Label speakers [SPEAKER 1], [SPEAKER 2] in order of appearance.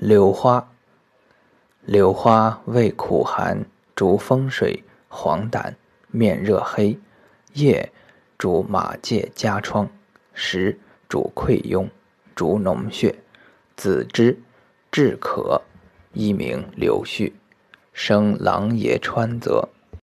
[SPEAKER 1] 柳花，柳花味苦寒，主风水、黄疸、面热黑；叶主马疥痂疮，实主溃痈，主脓血。子之治渴，一名柳絮，生狼爷川泽。